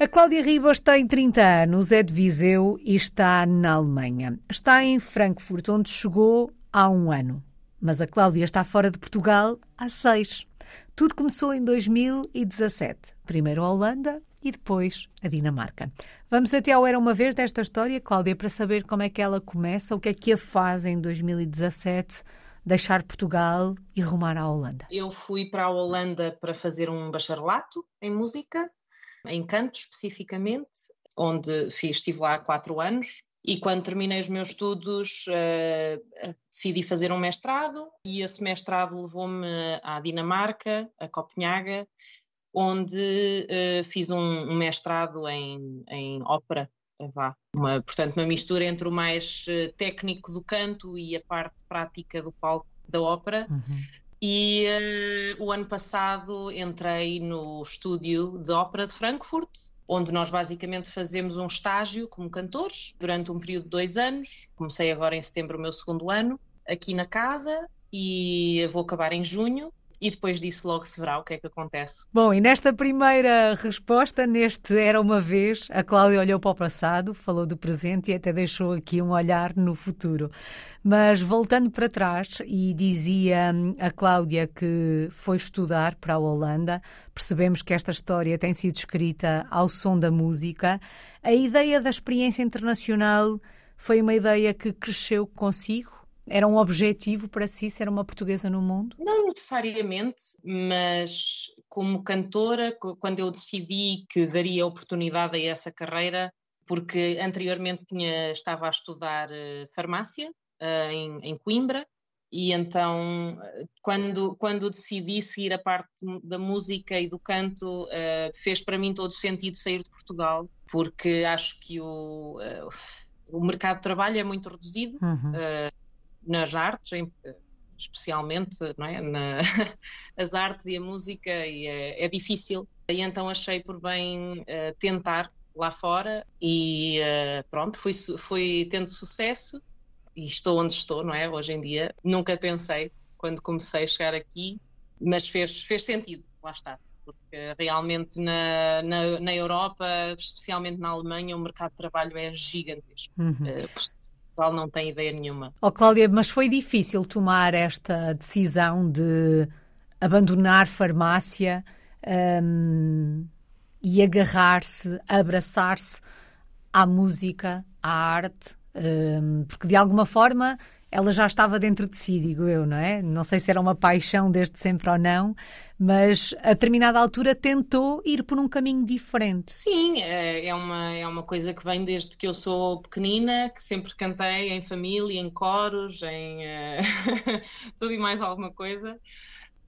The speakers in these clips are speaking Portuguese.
A Cláudia Ribas tem 30 anos, é de Viseu e está na Alemanha. Está em Frankfurt, onde chegou há um ano. Mas a Cláudia está fora de Portugal há seis. Tudo começou em 2017. Primeiro a Holanda e depois a Dinamarca. Vamos até ao Era Uma Vez desta história, Cláudia, para saber como é que ela começa, o que é que a faz em 2017 deixar Portugal e rumar à Holanda? Eu fui para a Holanda para fazer um bacharelato em música, em canto especificamente, onde fiz, estive lá há quatro anos. E quando terminei os meus estudos, uh, decidi fazer um mestrado, e esse mestrado levou-me à Dinamarca, a Copenhaga, onde uh, fiz um, um, mestrado em, em ópera vá, uma, portanto, uma mistura entre o mais técnico do canto e a parte prática do palco da ópera. Uhum. E uh, o ano passado entrei no estúdio de ópera de Frankfurt, onde nós basicamente fazemos um estágio como cantores durante um período de dois anos. Comecei agora em setembro o meu segundo ano, aqui na casa, e vou acabar em junho e depois disso logo se verá o que é que acontece. Bom, e nesta primeira resposta, neste Era uma vez, a Cláudia olhou para o passado, falou do presente e até deixou aqui um olhar no futuro. Mas voltando para trás, e dizia hum, a Cláudia que foi estudar para a Holanda, percebemos que esta história tem sido escrita ao som da música. A ideia da experiência internacional foi uma ideia que cresceu consigo? Era um objetivo para si ser uma portuguesa no mundo? Não necessariamente, mas como cantora, quando eu decidi que daria oportunidade a essa carreira, porque anteriormente tinha, estava a estudar uh, farmácia uh, em, em Coimbra, e então, quando, quando decidi seguir a parte da música e do canto, uh, fez para mim todo sentido sair de Portugal, porque acho que o, uh, o mercado de trabalho é muito reduzido. Uhum. Uh, nas artes, em, especialmente não é? Na, as artes e a música, e é, é, difícil. E então achei por bem uh, tentar lá fora e uh, pronto, fui, fui tendo sucesso e estou onde estou, não é? Hoje em dia. Nunca pensei quando comecei a chegar aqui, mas fez, fez sentido, lá está. Porque realmente na, na, na Europa, especialmente na Alemanha, o mercado de trabalho é gigantesco. Uhum. Uh, Portugal não tem ideia nenhuma. Oh, Cláudia, mas foi difícil tomar esta decisão de abandonar farmácia um, e agarrar-se, abraçar-se à música, à arte, um, porque de alguma forma ela já estava dentro de si, digo eu, não é? Não sei se era uma paixão desde sempre ou não, mas a determinada altura tentou ir por um caminho diferente. Sim, é, é uma, é uma coisa que vem desde que eu sou pequenina, que sempre cantei em família, em coros, em uh, tudo e mais alguma coisa.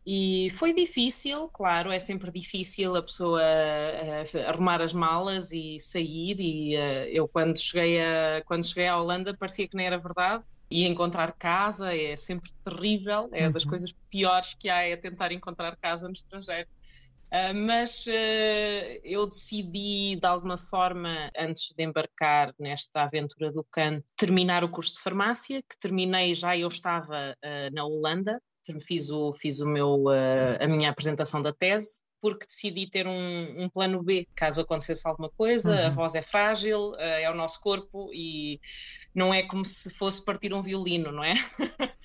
E foi difícil, claro, é sempre difícil a pessoa uh, arrumar as malas e sair. E uh, eu, quando cheguei, a, quando cheguei à Holanda, parecia que não era verdade e encontrar casa é sempre terrível, é uhum. das coisas piores que há é tentar encontrar casa no estrangeiro. Uh, mas uh, eu decidi, de alguma forma, antes de embarcar nesta aventura do canto, terminar o curso de farmácia, que terminei já eu estava uh, na Holanda, fiz, o, fiz o meu, a minha apresentação da tese, porque decidi ter um, um, plano B, caso acontecesse alguma coisa, uhum. a voz é frágil, é o nosso corpo e não é como se fosse partir um violino, não é?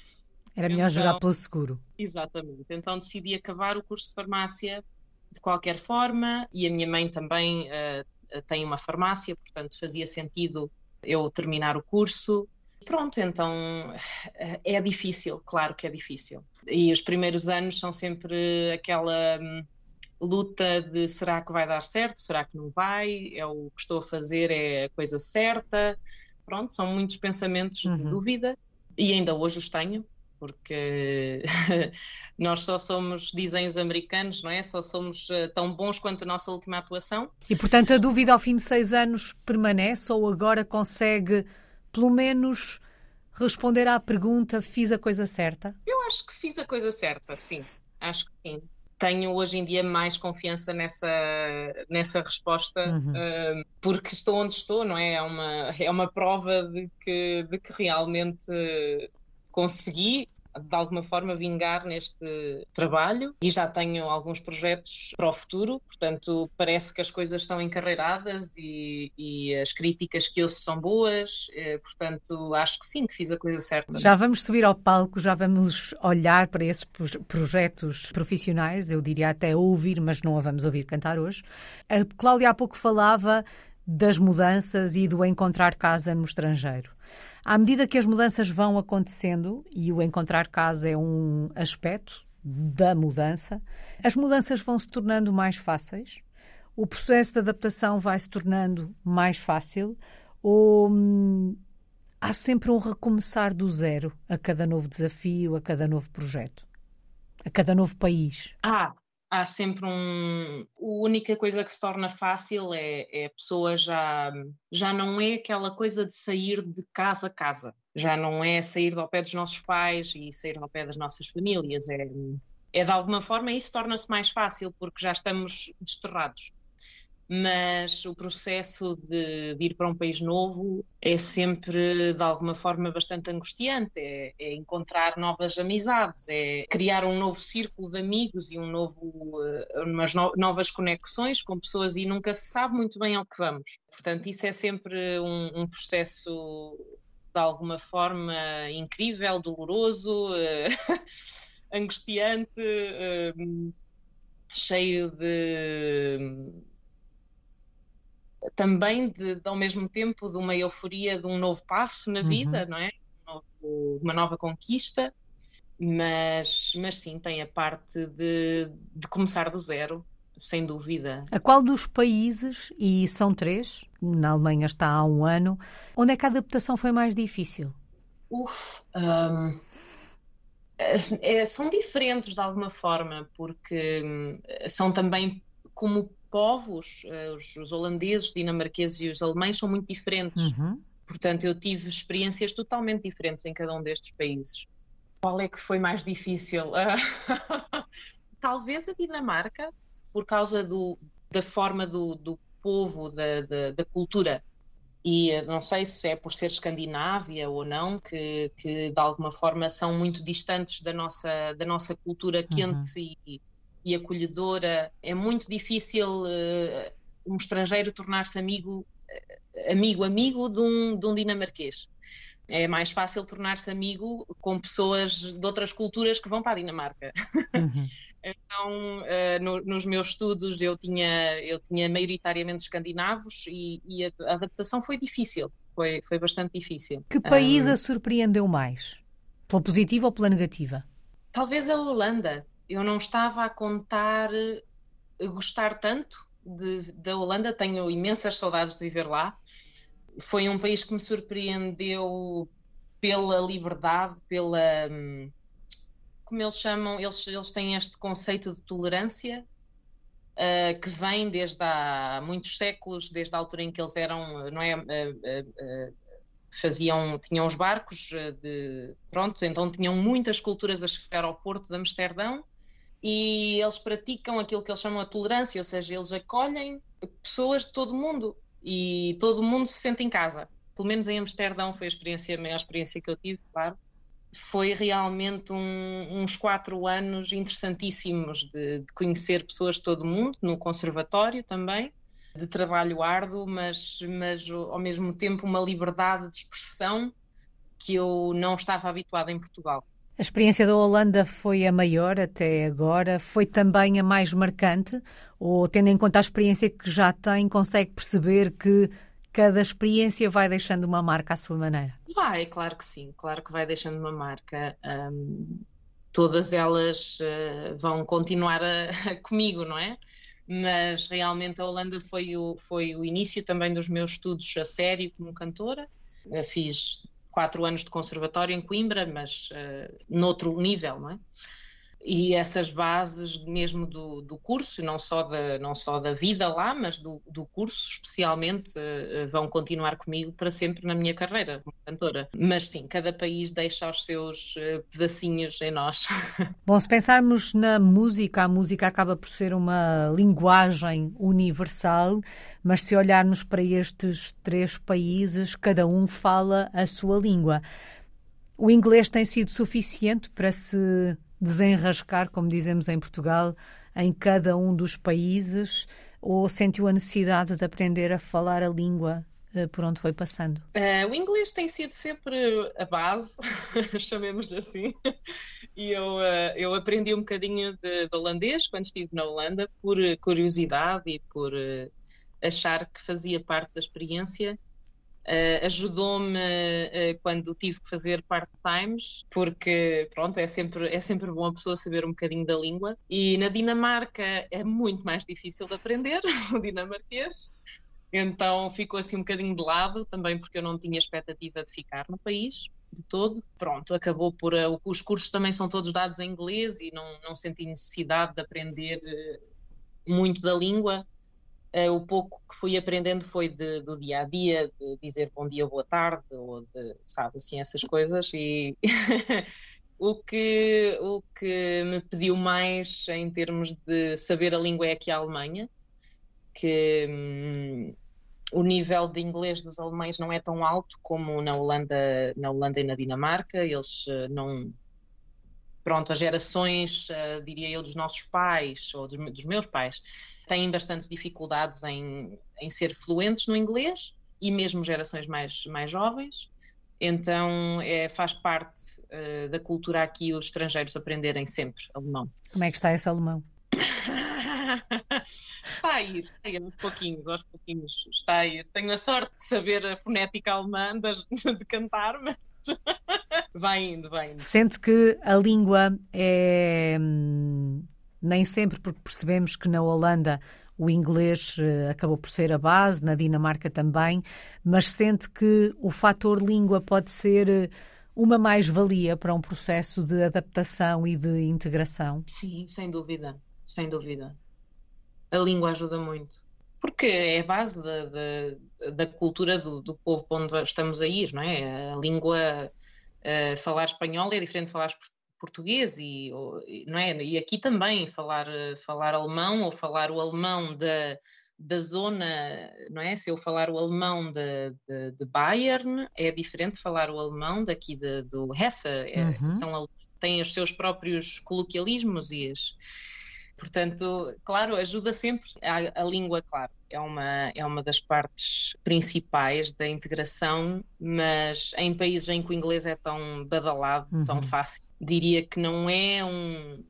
Era melhor então, jogar pelo seguro. Exatamente. Então decidi acabar o curso de farmácia de qualquer forma e a minha mãe também uh, tem uma farmácia, portanto fazia sentido eu terminar o curso. Pronto, então uh, é difícil, claro que é difícil. E os primeiros anos são sempre aquela hum, luta de será que vai dar certo, será que não vai, é o que estou a fazer, é a coisa certa pronto, são muitos pensamentos uhum. de dúvida e ainda hoje os tenho, porque nós só somos, dizem os americanos, não é? Só somos uh, tão bons quanto a nossa última atuação. E portanto a dúvida ao fim de seis anos permanece ou agora consegue pelo menos responder à pergunta: fiz a coisa certa? Eu acho que fiz a coisa certa, sim. Acho que sim tenho hoje em dia mais confiança nessa, nessa resposta, uhum. uh, porque estou onde estou, não é? É uma, é uma prova de que, de que realmente consegui de alguma forma vingar neste trabalho e já tenho alguns projetos para o futuro, portanto parece que as coisas estão encarreiradas e, e as críticas que ouço são boas, eh, portanto acho que sim, que fiz a coisa certa. Já vamos subir ao palco, já vamos olhar para esses projetos profissionais, eu diria até ouvir, mas não a vamos ouvir cantar hoje. A Cláudia há pouco falava das mudanças e do encontrar casa no estrangeiro. À medida que as mudanças vão acontecendo, e o encontrar casa é um aspecto da mudança, as mudanças vão se tornando mais fáceis, o processo de adaptação vai se tornando mais fácil, ou hum, há sempre um recomeçar do zero a cada novo desafio, a cada novo projeto, a cada novo país? Ah, há sempre um. A única coisa que se torna fácil é, é a pessoa já, já não é aquela coisa de sair de casa a casa, já não é sair ao pé dos nossos pais e sair ao pé das nossas famílias, é, é de alguma forma isso torna-se mais fácil porque já estamos desterrados mas o processo de, de, ir para um país novo é sempre, de alguma forma, bastante angustiante. É, é, encontrar novas amizades, é criar um novo círculo de amigos e um novo, uh, umas no, novas conexões com pessoas e nunca se sabe muito bem ao que vamos. Portanto, isso é sempre um, um processo, de alguma forma, incrível, doloroso, uh, angustiante, uh, cheio de também de, de, ao mesmo tempo de uma euforia de um novo passo na vida, uhum. não é? uma nova conquista, mas, mas sim, tem a parte de, de começar do zero, sem dúvida. A qual dos países, e são três, na Alemanha está há um ano, onde é que a adaptação foi mais difícil? Uf, um, é, é, são diferentes de alguma forma, porque hum, são também como povos, eh, os, os, holandeses, dinamarqueses e os alemães são muito diferentes. Uhum. Portanto, eu tive experiências totalmente diferentes em cada um destes países. Qual é que foi mais difícil? Talvez a Dinamarca, por causa do, da forma do, do povo, da, da, da, cultura. E eh, não sei se é por ser Escandinávia ou não, que, que de alguma forma são muito distantes da nossa, da nossa cultura uhum. quente uhum. e e acolhedora. É muito difícil uh, um estrangeiro tornar-se amigo, uh, amigo, amigo de um, de um dinamarquês. É mais fácil tornar-se amigo com pessoas de outras culturas que vão para a Dinamarca. Uhum. então, uh, no, nos meus estudos, eu tinha, eu tinha maioritariamente escandinavos e, e a, a adaptação foi difícil. Foi, foi bastante difícil. Que país um, a surpreendeu mais? Pela positiva ou pela negativa? Talvez a Holanda eu não estava a contar a gostar tanto de, da Holanda, tenho imensas saudades de viver lá. Foi um país que me surpreendeu pela liberdade, pela. Como eles chamam, eles, eles têm este conceito de tolerância uh, que vem desde há muitos séculos, desde a altura em que eles eram, não é? Uh, uh, faziam, tinham os barcos de, pronto, então tinham muitas culturas a chegar ao porto de Amsterdão e eles praticam aquilo que eles chamam a tolerância, ou seja, eles acolhem pessoas de todo o mundo e todo mundo se sente em casa. Pelo menos em Amsterdão foi a experiência, a maior experiência que eu tive, claro. Foi realmente um, uns quatro anos interessantíssimos de, de conhecer pessoas de todo o mundo, no conservatório também, de trabalho árduo, mas, mas ao mesmo tempo uma liberdade de expressão que eu não estava habituada em Portugal. A experiência da Holanda foi a maior até agora? Foi também a mais marcante? Ou, tendo em conta a experiência que já tem, consegue perceber que cada experiência vai deixando uma marca à sua maneira? Vai, claro que sim, claro que vai deixando uma marca. Um, todas elas uh, vão continuar a, a, comigo, não é? Mas realmente a Holanda foi o, foi o início também dos meus estudos a sério como cantora. Eu fiz quatro anos de conservatório em Coimbra, mas uh, noutro nível, não é? E essas bases mesmo do, do curso, não só da, não só da vida lá, mas do, do curso especialmente, uh, vão continuar comigo para sempre na minha carreira como cantora. Mas sim, cada país deixa os seus uh, pedacinhos em nós. Bom, se pensarmos na música, a música acaba por ser uma linguagem universal, mas se olharmos para estes três países, cada um fala a sua língua. O inglês tem sido suficiente para se desenrascar, como dizemos em Portugal, em cada um dos países, ou sentiu a necessidade de aprender a falar a língua uh, por onde foi passando? Uh, o inglês tem sido sempre a base, chamemos assim, e eu, uh, eu aprendi um bocadinho de, de, holandês quando estive na Holanda, por curiosidade e por achar que fazia parte da experiência Uh, Ajudou-me uh, quando tive que fazer part-times, porque pronto, é sempre, é sempre bom a pessoa saber um bocadinho da língua. E na Dinamarca é muito mais difícil de aprender o dinamarquês, então ficou assim um bocadinho de lado, também porque eu não tinha expectativa de ficar no país de todo. Pronto, acabou por. Uh, os cursos também são todos dados em inglês e não, não senti necessidade de aprender muito da língua. Uh, o pouco que fui aprendendo foi de, do dia a dia, de dizer bom dia, boa tarde, ou de, sabe, assim, essas coisas. E o, que, o que me pediu mais em termos de saber a língua é aqui a Alemanha, que hum, o nível de inglês dos alemães não é tão alto como na Holanda, na Holanda e na Dinamarca. Eles uh, não. Pronto, as gerações, uh, diria eu, dos nossos pais ou dos, dos meus pais têm bastantes dificuldades em, em ser fluentes no inglês e mesmo gerações mais, mais jovens. Então é, faz parte uh, da cultura aqui os estrangeiros aprenderem sempre alemão. Como é que está esse alemão? está aí, está aí, aos pouquinhos, aos pouquinhos, está aí. Tenho a sorte de saber a fonética alemã de, de cantar, mas vai indo, vai indo. Sente que a língua é hum, nem sempre porque percebemos que na Holanda o inglês uh, acabou por ser a base, na Dinamarca também, mas sente que o fator língua pode ser uh, uma mais-valia para um processo de adaptação e de integração? Sim, sem dúvida, sem dúvida. A língua ajuda muito. Porque é a base da, da, da cultura do, do, povo para onde estamos a ir, não é? A língua, uh, falar espanhol é diferente de falar português e, não é? e aqui também falar, falar alemão ou falar o alemão da, da zona, não é? Se eu falar o alemão de, de, de Bayern, é diferente de falar o alemão daqui de, do Hesse, é, uhum. são, têm os seus próprios coloquialismos e as, Portanto, claro, ajuda sempre a, a, língua, claro, é uma, é uma das partes principais da integração, mas em países em que o inglês é tão badalado, uhum. tão fácil, diria que não é um,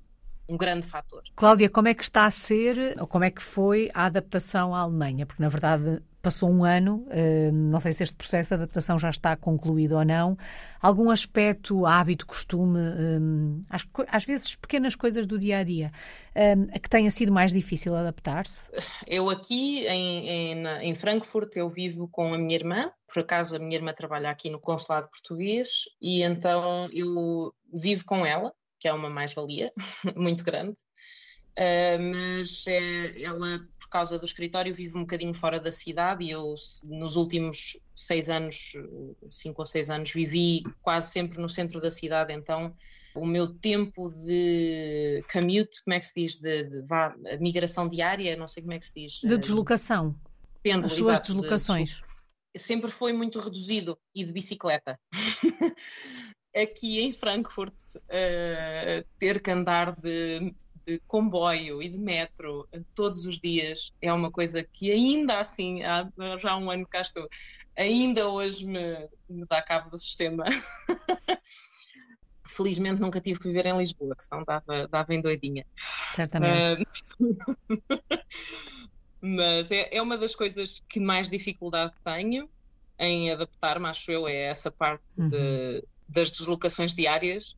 um grande fator. Cláudia, como é que está a ser, ou como é que foi a adaptação à Alemanha? Porque, na verdade, passou um ano, hum, não sei se este processo de adaptação já está concluído ou não. Algum aspecto, hábito, costume, hum, às vezes pequenas coisas do dia a dia, hum, que tenha sido mais difícil adaptar-se? Eu aqui em, em, em Frankfurt eu vivo com a minha irmã, por acaso a minha irmã trabalha aqui no consulado português e então eu vivo com ela, que é uma mais-valia muito grande. Uh, mas é, ela, por causa do escritório, vive um bocadinho fora da cidade e eu, nos últimos seis anos, cinco ou seis anos, vivi quase sempre no centro da cidade, então o meu tempo de commute, como é que se diz, de, de, de migração diária, não sei como é que se diz. De deslocação. Pêndulo, As suas exato, deslocações. De, sempre foi muito reduzido e de bicicleta. Aqui em Frankfurt, uh, ter que andar de de comboio e de metro todos os dias é uma coisa que ainda assim, há já um ano que cá estou, ainda hoje me, me dá cabo do sistema. Felizmente nunca tive que viver em Lisboa, que senão dava, dava em doidinha. Certamente. Uh, mas é, é uma das coisas que mais dificuldade tenho em adaptar-me, acho eu, é essa parte uhum. de, das deslocações diárias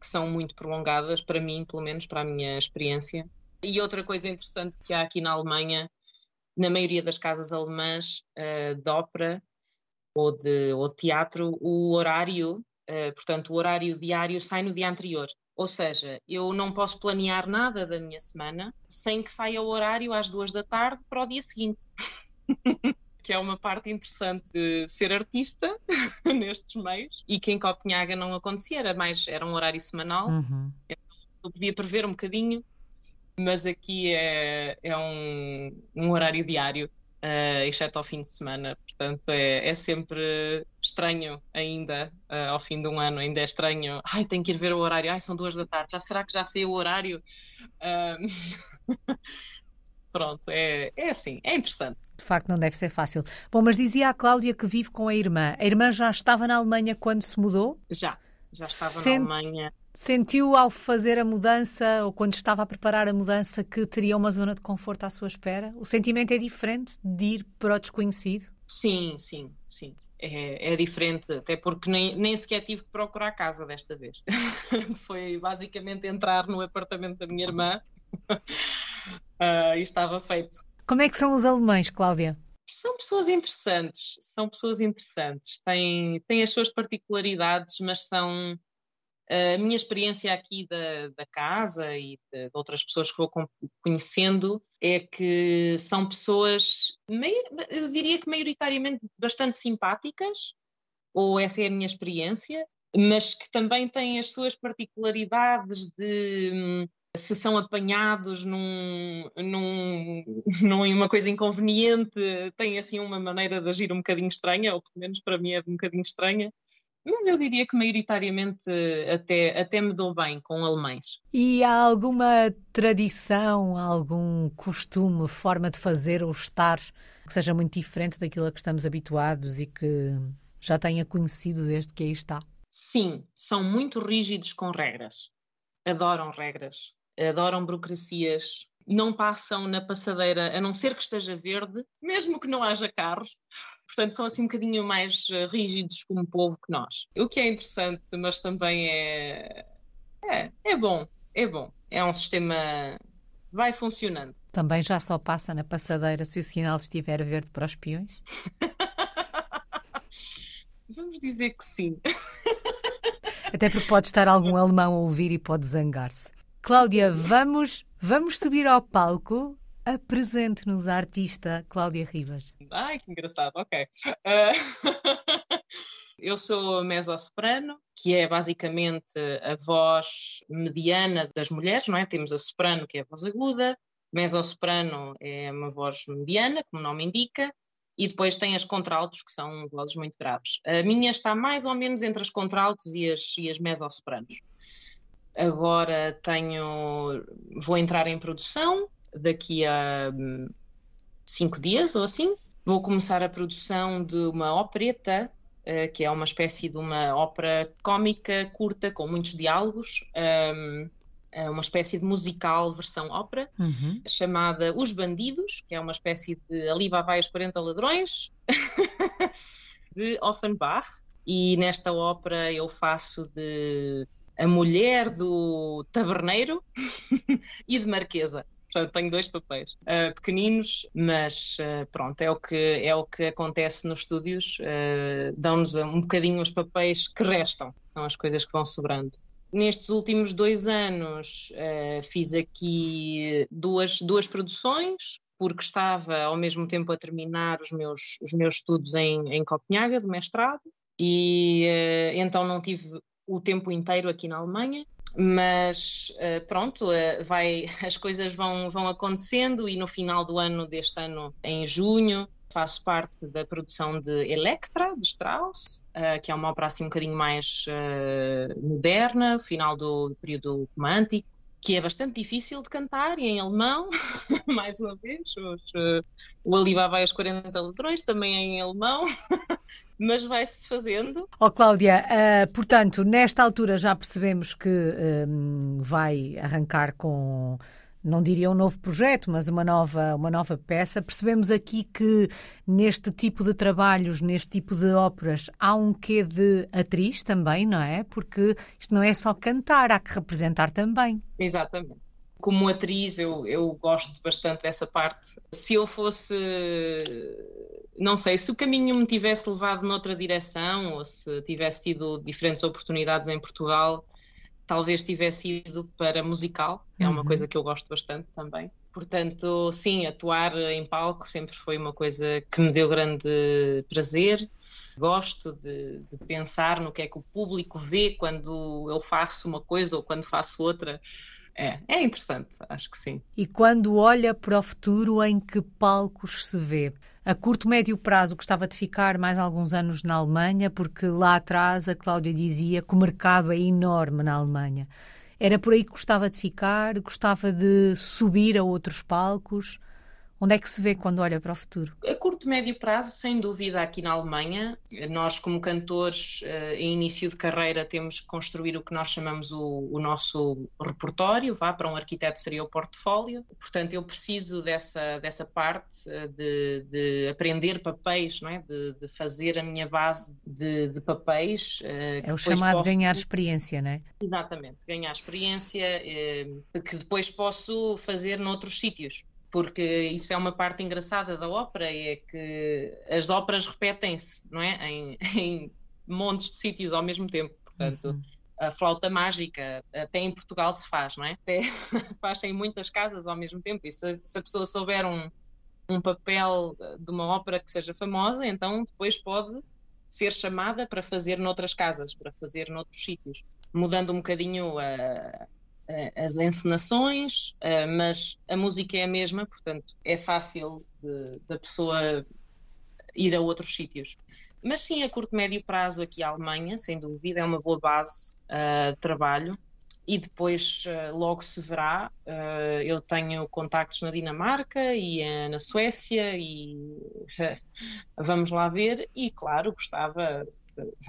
que são muito prolongadas, para mim, pelo menos para a minha experiência. E outra coisa interessante que há aqui na Alemanha, na maioria das casas alemãs uh, de ópera ou de, ou de teatro, o horário, uh, portanto, o horário diário sai no dia anterior. Ou seja, eu não posso planear nada da minha semana sem que saia o horário às duas da tarde para o dia seguinte. que é uma parte interessante de ser artista nestes meios e que em Copenhaga não acontecia, era mais, era um horário semanal, uhum. então eu podia prever um bocadinho, mas aqui é, é um, um horário diário. uh, exceto ao fim de semana. Portanto, é, é sempre estranho ainda, uh, ao fim de um ano, ainda é estranho. Ai, tenho que ir ver o horário. Ai, são duas da tarde. Já, será que já sei o horário? Uh... Pronto, é, é assim, é interessante. De facto, não deve ser fácil. Bom, mas dizia a Cláudia que vive com a irmã. A irmã já estava na Alemanha quando se mudou? Já, já estava Sent... na Alemanha. Sentiu ao fazer a mudança ou quando estava a preparar a mudança que teria uma zona de conforto à sua espera? O sentimento é diferente de ir para o desconhecido? Sim, sim, sim. É, é, diferente, até porque nem, nem sequer tive que procurar casa desta vez. Foi basicamente entrar no apartamento da minha irmã uh, e estava feito. Como é que são os alemães, Cláudia? São pessoas interessantes, são pessoas interessantes, têm, têm as suas particularidades, mas são a minha experiência aqui da, da casa e de, de, outras pessoas que vou conhecendo é que são pessoas, eu diria que maioritariamente bastante simpáticas, ou essa é a minha experiência, mas que também têm as suas particularidades de hum, se são apanhados num, num, numa coisa inconveniente, têm assim uma maneira de agir um bocadinho estranha, ou pelo menos para mim é um bocadinho estranha, mas eu diria que maioritariamente até, até me dou bem com alemães. E há alguma tradição, algum costume, forma de fazer ou estar que seja muito diferente daquilo a que estamos habituados e que já tenha conhecido desde que aí está? Sim, são muito rígidos com regras. Adoram regras, adoram burocracias, não passam na passadeira a não ser que esteja verde, mesmo que não haja carros. Portanto, são assim um bocadinho mais eh, rígidos como povo que nós. O que é interessante, mas também é. É, é bom, é bom. É um sistema. Vai funcionando. Também já só passa na passadeira se o sinal estiver verde para os peões? Vamos dizer que sim. Até porque pode estar algum alemão a ouvir e pode zangar-se. Cláudia, vamos, vamos subir ao palco. Apresente-nos a artista Cláudia Rivas. Ai, que engraçado, ok. Uh... Eu sou mezzo-soprano, que é basicamente a voz mediana das mulheres, não é? Temos a soprano, que é a voz aguda, mezzo-soprano é uma voz mediana, como o nome indica, e depois tem as contraltos, que são vozes muito graves. A minha está mais ou menos entre as contraltos e as, e as mezzo-sopranos. Agora tenho, vou entrar em produção daqui a hum, cinco dias ou assim. Vou começar a produção de uma opereta, uh, que é uma espécie de uma ópera cómica curta com muitos diálogos, um, é uma espécie de musical versão ópera, uhum. chamada Os Bandidos, que é uma espécie de Ali vai os 40 ladrões, de Offenbach. E nesta ópera eu faço de a mulher do taberneiro e de marquesa. Portanto, tenho dois papéis uh, pequeninos, mas uh, pronto, é o, que, é o que acontece nos estúdios. Uh, Dão-nos um bocadinho os papéis que restam, são as coisas que vão sobrando. Nestes últimos dois anos fiz aqui duas, duas produções, porque estava ao mesmo tempo a terminar os meus, os meus estudos em, em Copenhaga, do mestrado, e então não tive o tempo inteiro aqui na Alemanha, mas uh, pronto, uh, vai, as coisas vão, vão acontecendo e no final do ano, deste ano, em junho, faço parte da produção de Electra, de Strauss, uh, que é uma ópera assim um bocadinho mais moderna, final do período romântico, que é bastante difícil de cantar e em alemão, mais uma vez. Os, uh, o Alibaba e os 40 ladrões também é em alemão, mas vai-se fazendo. Oh, Cláudia, uh, portanto, nesta altura já percebemos que uh, vai arrancar com não diria um novo projeto, mas uma nova, uma nova peça. Percebemos aqui que neste tipo de trabalhos, neste tipo de óperas, há um quê de atriz também, não é? Porque isto não é só cantar, há que representar também. Exatamente. Como atriz, eu, eu gosto bastante dessa parte. Se eu fosse não sei, se o caminho me tivesse levado noutra direção ou se tivesse tido diferentes oportunidades em Portugal, talvez tivesse ido para musical, é uma uhum. coisa que eu gosto bastante também. Portanto, sim, atuar em palco sempre foi uma coisa que me deu grande prazer. Gosto de, de, pensar no que é que o público vê quando eu faço uma coisa ou quando faço outra. É, é interessante, acho que sim. E quando olha para o futuro, em que palcos se vê? A curto, médio prazo, gostava de ficar mais alguns anos na Alemanha, porque lá atrás a Cláudia dizia que o mercado é enorme na Alemanha. Era por aí que gostava de ficar, gostava de subir a outros palcos. Onde é que se vê quando olha para o futuro? A curto, médio prazo, sem dúvida, aqui na Alemanha. Nós, como cantores eh, em início de carreira, temos que construir o que nós chamamos o, o nosso repertório. Vá para um arquiteto seria o portfólio. Portanto, eu preciso dessa, dessa parte eh, de, de aprender papéis, não é? de, de fazer a minha base de, de papéis. Eh, é o chamado posso... ganhar experiência, não é? Exatamente, ganhar experiência que depois posso fazer noutros sítios porque isso é uma parte engraçada da ópera, é que as óperas repetem-se, não é? Em, em, montes de sítios ao mesmo tempo, portanto... Uhum. A flauta mágica, até em Portugal se faz, não é? Até faz em muitas casas ao mesmo tempo. E se, se a pessoa souber um, um papel de uma ópera que seja famosa, então depois pode ser chamada para fazer noutras casas, para fazer noutros sítios, mudando um bocadinho a, as encenações, eh, mas a música é a mesma, portanto é fácil da pessoa ir a outros sítios. Mas sim, a curto médio prazo aqui a Alemanha, sem dúvida, é uma boa base uh, de trabalho e depois logo se verá. Eu tenho contactos na Dinamarca e na Suécia e vamos lá ver. E claro, gostava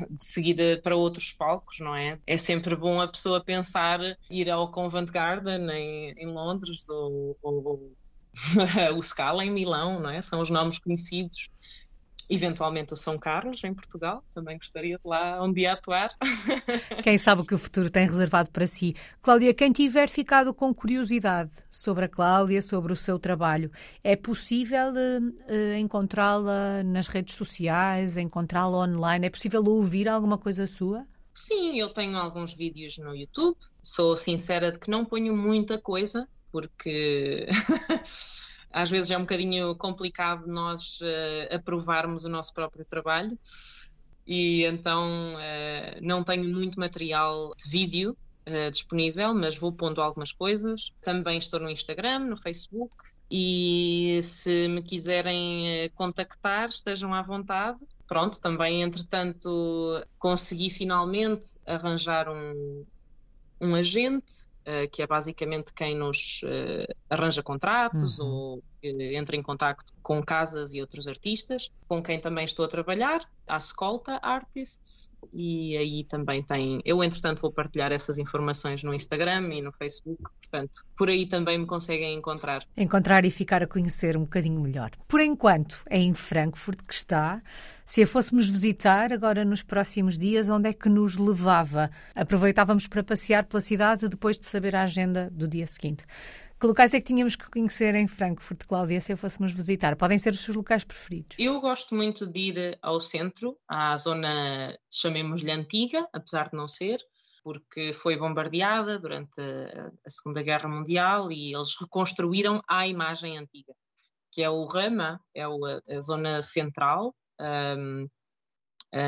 de seguir para outros palcos, não é? É sempre bom a pessoa pensar ir ao Covent Garden em, em Londres ou, ou o Scala em Milão, não é? São os nomes conhecidos eventualmente o São Carlos, em Portugal, também gostaria de lá um dia atuar. Quem sabe o que o futuro tem reservado para si. Cláudia, quem tiver ficado com curiosidade sobre a Cláudia, sobre o seu trabalho, é possível uh, encontrá-la nas redes sociais, encontrá-la online? É possível ouvir alguma coisa sua? Sim, eu tenho alguns vídeos no YouTube. Sou sincera de que não ponho muita coisa, porque às vezes é um bocadinho complicado nós uh, aprovarmos o nosso próprio trabalho e então uh, não tenho muito material de vídeo uh, disponível, mas vou pondo algumas coisas. Também estou no Instagram, no Facebook e se me quiserem contactar, estejam à vontade. Pronto, também entretanto consegui finalmente arranjar um, um agente que é basicamente quem nos uh, arranja contratos uhum. ou entra em contato com casas e outros artistas, com quem também estou a trabalhar, a Escolta Artists, e aí também tem. Eu, entretanto, vou partilhar essas informações no Instagram e no Facebook, portanto, por aí também me conseguem encontrar. Encontrar e ficar a conhecer um bocadinho melhor. Por enquanto, é em Frankfurt que está. Se a fôssemos visitar agora nos próximos dias, onde é que nos levava? Aproveitávamos para passear pela cidade depois de saber a agenda do dia seguinte. Que locais é que tínhamos que conhecer em Frankfurt, Cláudia, se a fôssemos visitar? Podem ser os seus locais preferidos? Eu gosto muito de ir ao centro, à zona, chamemos-lhe antiga, apesar de não ser, porque foi bombardeada durante a Segunda Guerra Mundial e eles reconstruíram a imagem antiga, que é o Rama, é a zona central, um,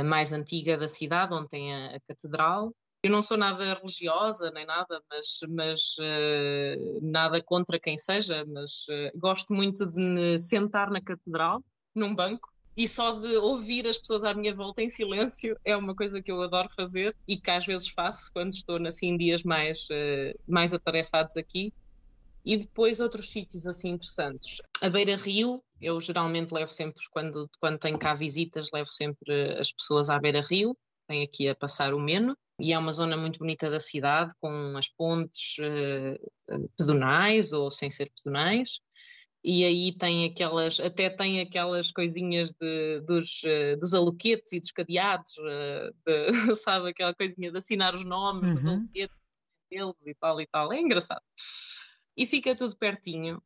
mais antiga da cidade, onde tem a, a, catedral. Eu não sou nada religiosa nem nada, mas, mas uh, nada contra quem seja, mas uh, gosto muito de me sentar na catedral, num banco, e só de ouvir as pessoas à minha volta em silêncio é uma coisa que eu adoro fazer e que às vezes faço quando estou assim, em dias mais, uh, mais atarefados aqui. E depois outros sítios assim interessantes. A Beira Rio, eu geralmente levo sempre, quando, quando tenho cá visitas, levo sempre as pessoas à Beira Rio, tem aqui a passar o Meno, e é uma zona muito bonita da cidade, com as pontes uh, pedonais ou sem ser pedonais, e aí tem aquelas, até tem aquelas coisinhas de, dos, uh, dos aloquetes e dos cadeados, uh, de, sabe, aquela coisinha de assinar os nomes uhum. dos aloquetes deles e tal e tal, é engraçado e fica tudo pertinho.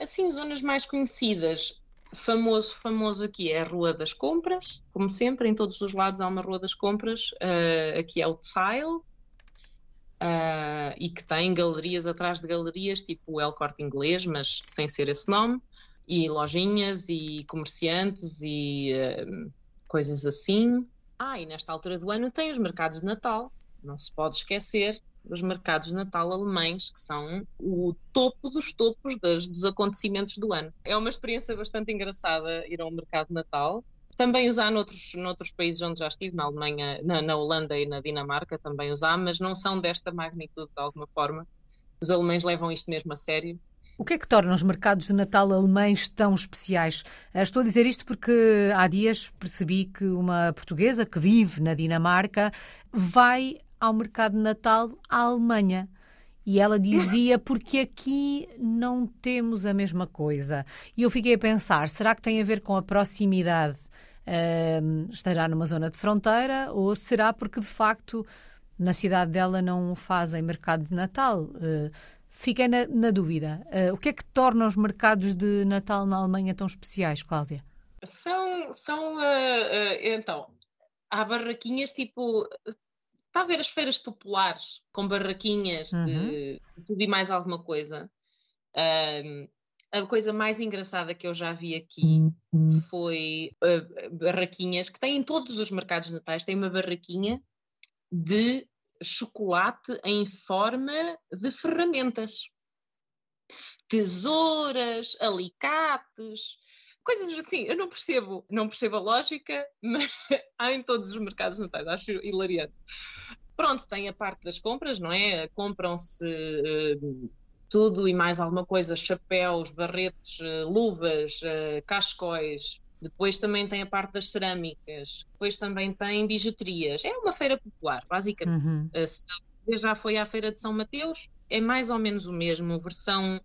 Assim, zonas mais conhecidas, famoso, famoso aqui é a Rua das Compras, como sempre, em todos os lados há uma Rua das Compras, uh, aqui é o Tsail, uh, e que tem galerias atrás de galerias, tipo o El Corte Inglês, mas sem ser esse nome, e lojinhas e comerciantes e uh, coisas assim. Ah, e nesta altura do ano tem os mercados de Natal, não se pode esquecer os mercados de Natal alemães, que são o topo dos topos das, dos acontecimentos do ano. É uma experiência bastante engraçada ir ao mercado de Natal. Também usar noutros, noutros países onde já estive, na Alemanha, na, na Holanda e na Dinamarca também usar, mas não são desta magnitude de alguma forma. Os alemães levam isto mesmo a sério o que é que torna os mercados de Natal alemães tão especiais? Eh, estou a dizer isto porque há dias percebi que uma portuguesa que vive na Dinamarca vai ao mercado de Natal à Alemanha. E ela dizia porque aqui não temos a mesma coisa. E eu fiquei a pensar: será que tem a ver com a proximidade? Uh, estará numa zona de fronteira ou será porque de facto na cidade dela não fazem mercado de Natal? Uh, Fiquei na, na dúvida. Uh, o que é que torna os mercados de Natal na Alemanha tão especiais, Cláudia? São, são uh, então, há barraquinhas tipo. Está a ver as feiras populares com barraquinhas uhum. de, de, tudo e mais alguma coisa. a coisa mais engraçada que eu já vi aqui uhum. foi barraquinhas que têm em todos os mercados natais, tem uma barraquinha de chocolate em forma de ferramentas. Tesouras, alicates, coisas assim. Eu não percebo, não percebo a lógica, mas há em todos os mercados natais, acho hilariante. Pronto, tem a parte das compras, não é? Compram-se uh, tudo e mais alguma coisa: chapéus, barretes, uh, luvas, uh, cascóis, depois também tem a parte das cerâmicas, depois também tem bijuterias. É uma feira popular, basicamente. Uhum. Uh, já foi à Feira de São Mateus, é mais ou menos o mesmo, versão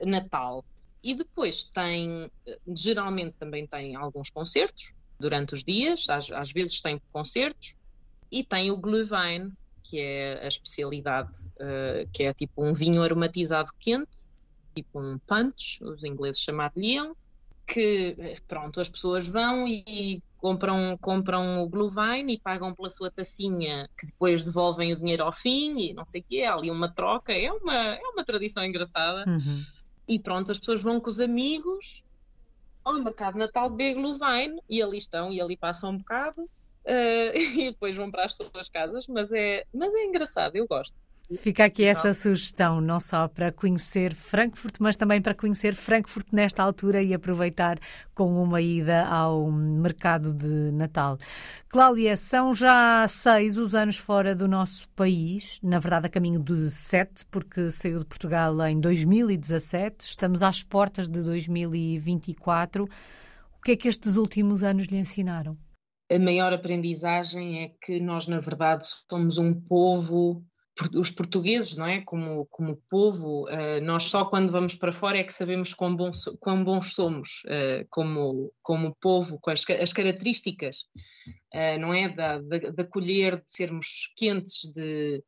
Natal. E depois tem, eh, geralmente também tem alguns concertos durante os dias, às, às vezes tem concertos, e tem o Glühwein, que é a especialidade, uh, que é tipo um vinho aromatizado quente, tipo um punch, os ingleses chamar-lhe que pronto, as pessoas vão e compram, compram o Glühwein e pagam pela sua tacinha, que depois devolvem o dinheiro ao fim e não sei o quê, há ali uma troca, é uma, é uma tradição engraçada. Uhum. E pronto, as pessoas vão com os amigos ao mercado de Natal beber Glühwein e ali estão e ali passam um bocado uh, e depois vão para as suas casas, mas é, mas é engraçado, eu gosto. Fica aqui essa sugestão, não só para conhecer Frankfurt, mas também para conhecer Frankfurt nesta altura e aproveitar com uma ida ao mercado de Natal. Cláudia, são já seis os anos fora do nosso país, na verdade a caminho de sete, porque saiu de Portugal em 2017, estamos às portas de 2024. O que é que estes últimos anos lhe ensinaram? A maior aprendizagem é que nós, na verdade, somos um povo os portugueses, não é? Como, como povo, uh, nós só quando vamos para fora é que sabemos quão bons, quão bons somos uh, como, como povo, com as, as características, uh, não é? Da, da, da, colher, de sermos quentes, de.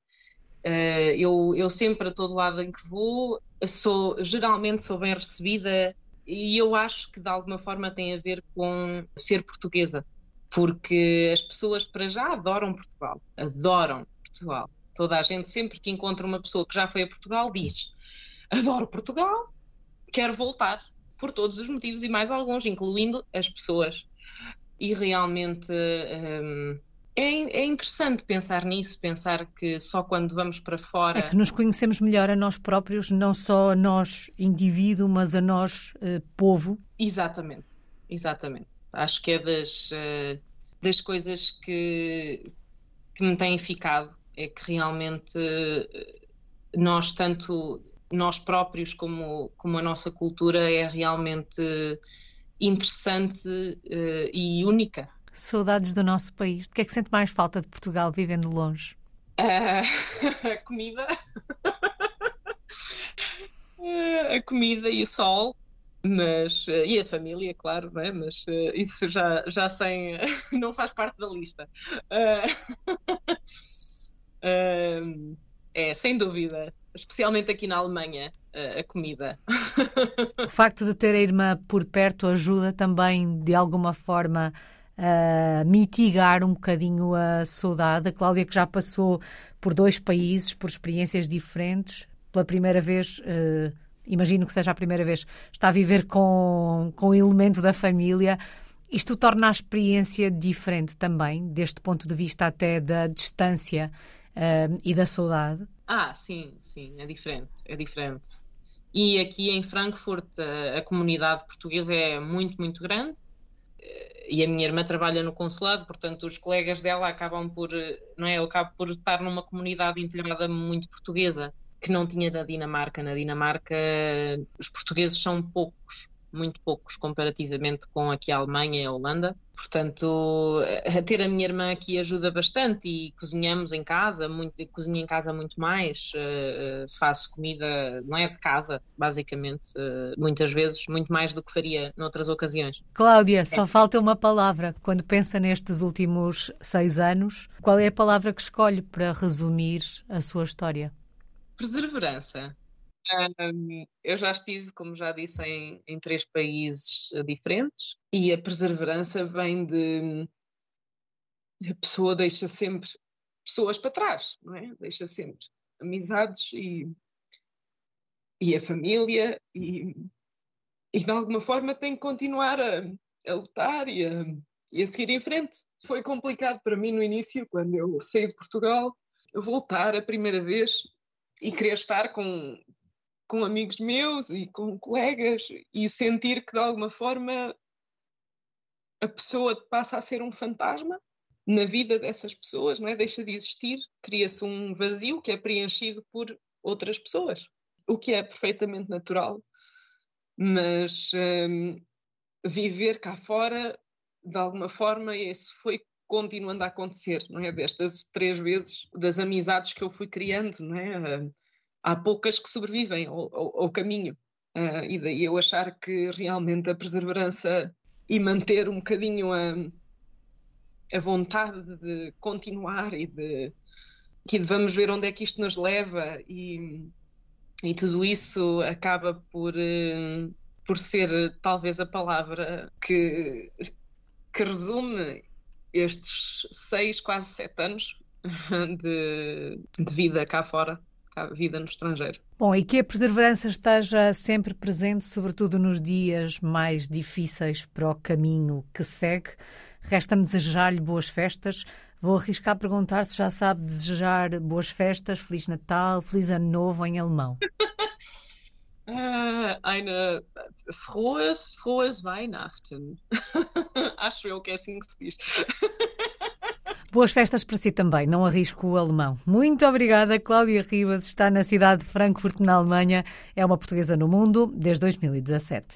eu, eu sempre, a todo lado em que vou, sou, geralmente sou bem recebida e eu acho que de alguma forma tem a ver com ser portuguesa, porque as pessoas para já adoram Portugal, adoram Portugal Toda a gente, sempre que encontra uma pessoa que já foi a Portugal, diz: Adoro Portugal, quero voltar, por todos os motivos e mais alguns, incluindo as pessoas. E realmente hum, é, é, interessante pensar nisso, pensar que só quando vamos para fora. É que nos conhecemos melhor a nós próprios, não só a nós, indivíduo, mas a nós, uh, povo. Exatamente, exatamente. Acho que é das, uh, das coisas que, que me têm ficado é que realmente eh, nós, tanto nós próprios como, como a nossa cultura, é realmente interessante uh, e única. Saudades do nosso país. De que é que sente mais falta de Portugal vivendo longe? Uh, a comida. a comida e o sol. Mas, e a família, claro, não é? mas isso já, já sem. não faz parte da lista. Uh, é, sem dúvida. Especialmente aqui na Alemanha, a comida. o facto de ter a irmã por perto ajuda também, de alguma forma, a mitigar um bocadinho a saudade. A Cláudia, que já passou por dois países, por experiências diferentes, pela primeira vez. Uh, imagino que seja a primeira vez, está a viver com, com o elemento da família. Isto torna a experiência diferente também, deste ponto de vista até da distância uh, e da saudade? Ah, sim, sim, é diferente, é diferente. E aqui em Frankfurt a, a comunidade portuguesa é muito, muito grande e a minha irmã trabalha no consulado, portanto os colegas dela acabam por, não é, eu acabo por estar numa comunidade integrada muito portuguesa, que não tinha da Dinamarca. Na Dinamarca os portugueses são poucos, muito poucos comparativamente com aqui a Alemanha e a Holanda. Portanto, a ter a minha irmã aqui ajuda bastante e cozinhamos em casa, muito, cozinho em casa muito mais, uh, faço comida, não é de casa, basicamente, uh, muitas vezes, muito mais do que faria noutras ocasiões. Cláudia, só falta uma palavra. Quando pensa nestes últimos seis anos, qual é a palavra que escolhe para resumir a sua história? Perseverança. Um, eu já estive, como já disse, em, em três países eh, diferentes e a perseverança vem de a pessoa deixa sempre pessoas para trás, não é? Deixa sempre amizades e, e a família e, e de alguma forma tem que continuar a, a lutar e a, e a seguir em frente. Foi complicado para mim no início, quando eu saí de Portugal, voltar a primeira vez e querer estar com, com amigos meus e com colegas e sentir que de alguma forma a pessoa passa a ser um fantasma na vida dessas pessoas, não é? Deixa de existir, cria-se um vazio que é preenchido por outras pessoas, o que é perfeitamente natural, mas hum, viver cá fora, de alguma forma, isso foi continuando a acontecer, não é? Destas três vezes, das amizades que eu fui criando, não é? Há poucas que sobrevivem ao, ao, ao caminho. Uh, e daí eu achar que realmente a perseverança e manter um bocadinho a, a vontade de continuar e de que vamos ver onde é que isto nos leva e, e tudo isso acaba por, uh, por ser talvez a palavra que, que resume estes seis, quase sete anos de, de vida cá fora a vida no estrangeiro. Bom, e que a perseverança esteja sempre presente, sobretudo nos dias mais difíceis para o caminho que segue. Resta-me desejar-lhe boas festas. Vou arriscar perguntar se já sabe desejar boas festas, Feliz Natal, Feliz Ano Novo em alemão. Uh, eine frohes, frohes Weihnachten. Acho eu que é assim que se diz. Boas festas para si também, não arrisco o alemão. Muito obrigada, Cláudia Ribas, está na cidade de Frankfurt, na Alemanha, é uma portuguesa no mundo desde 2017.